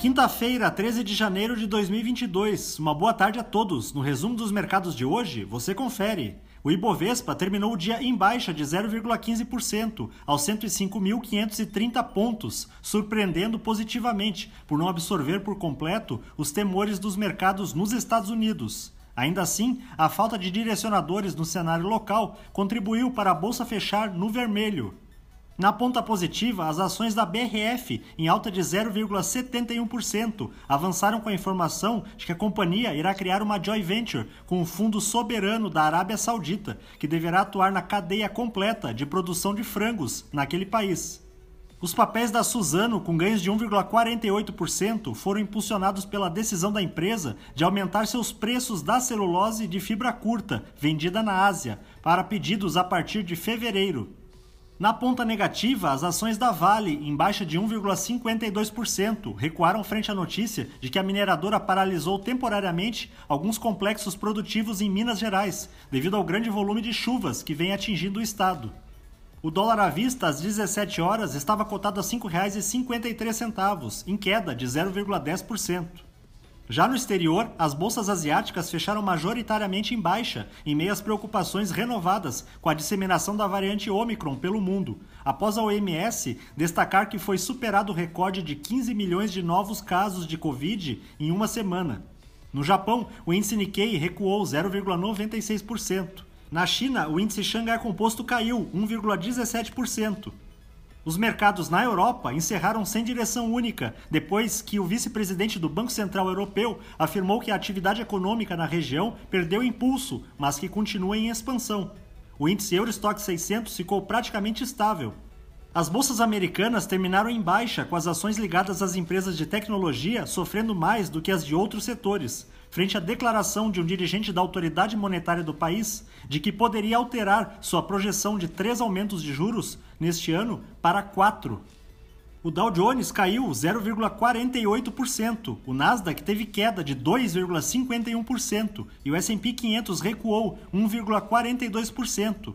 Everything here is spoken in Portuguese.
Quinta-feira, 13 de janeiro de 2022. Uma boa tarde a todos. No resumo dos mercados de hoje, você confere. O Ibovespa terminou o dia em baixa de 0,15%, aos 105.530 pontos, surpreendendo positivamente por não absorver por completo os temores dos mercados nos Estados Unidos. Ainda assim, a falta de direcionadores no cenário local contribuiu para a bolsa fechar no vermelho. Na ponta positiva, as ações da BRF, em alta de 0,71%, avançaram com a informação de que a companhia irá criar uma joint venture com o fundo soberano da Arábia Saudita, que deverá atuar na cadeia completa de produção de frangos naquele país. Os papéis da Suzano, com ganhos de 1,48%, foram impulsionados pela decisão da empresa de aumentar seus preços da celulose de fibra curta, vendida na Ásia, para pedidos a partir de fevereiro. Na ponta negativa, as ações da Vale, em baixa de 1,52%, recuaram frente à notícia de que a mineradora paralisou temporariamente alguns complexos produtivos em Minas Gerais, devido ao grande volume de chuvas que vem atingindo o estado. O dólar à vista às 17 horas estava cotado a R$ 5,53, em queda de 0,10%. Já no exterior, as bolsas asiáticas fecharam majoritariamente em baixa, em meio às preocupações renovadas com a disseminação da variante Omicron pelo mundo, após a OMS destacar que foi superado o recorde de 15 milhões de novos casos de Covid em uma semana. No Japão, o índice Nikkei recuou 0,96%. Na China, o índice Xangai Composto caiu 1,17%. Os mercados na Europa encerraram sem direção única, depois que o vice-presidente do Banco Central Europeu afirmou que a atividade econômica na região perdeu impulso, mas que continua em expansão. O índice Eurostock 600 ficou praticamente estável. As bolsas americanas terminaram em baixa, com as ações ligadas às empresas de tecnologia sofrendo mais do que as de outros setores, frente à declaração de um dirigente da autoridade monetária do país de que poderia alterar sua projeção de três aumentos de juros neste ano para quatro. O Dow Jones caiu 0,48%, o Nasdaq teve queda de 2,51% e o S&P 500 recuou 1,42%.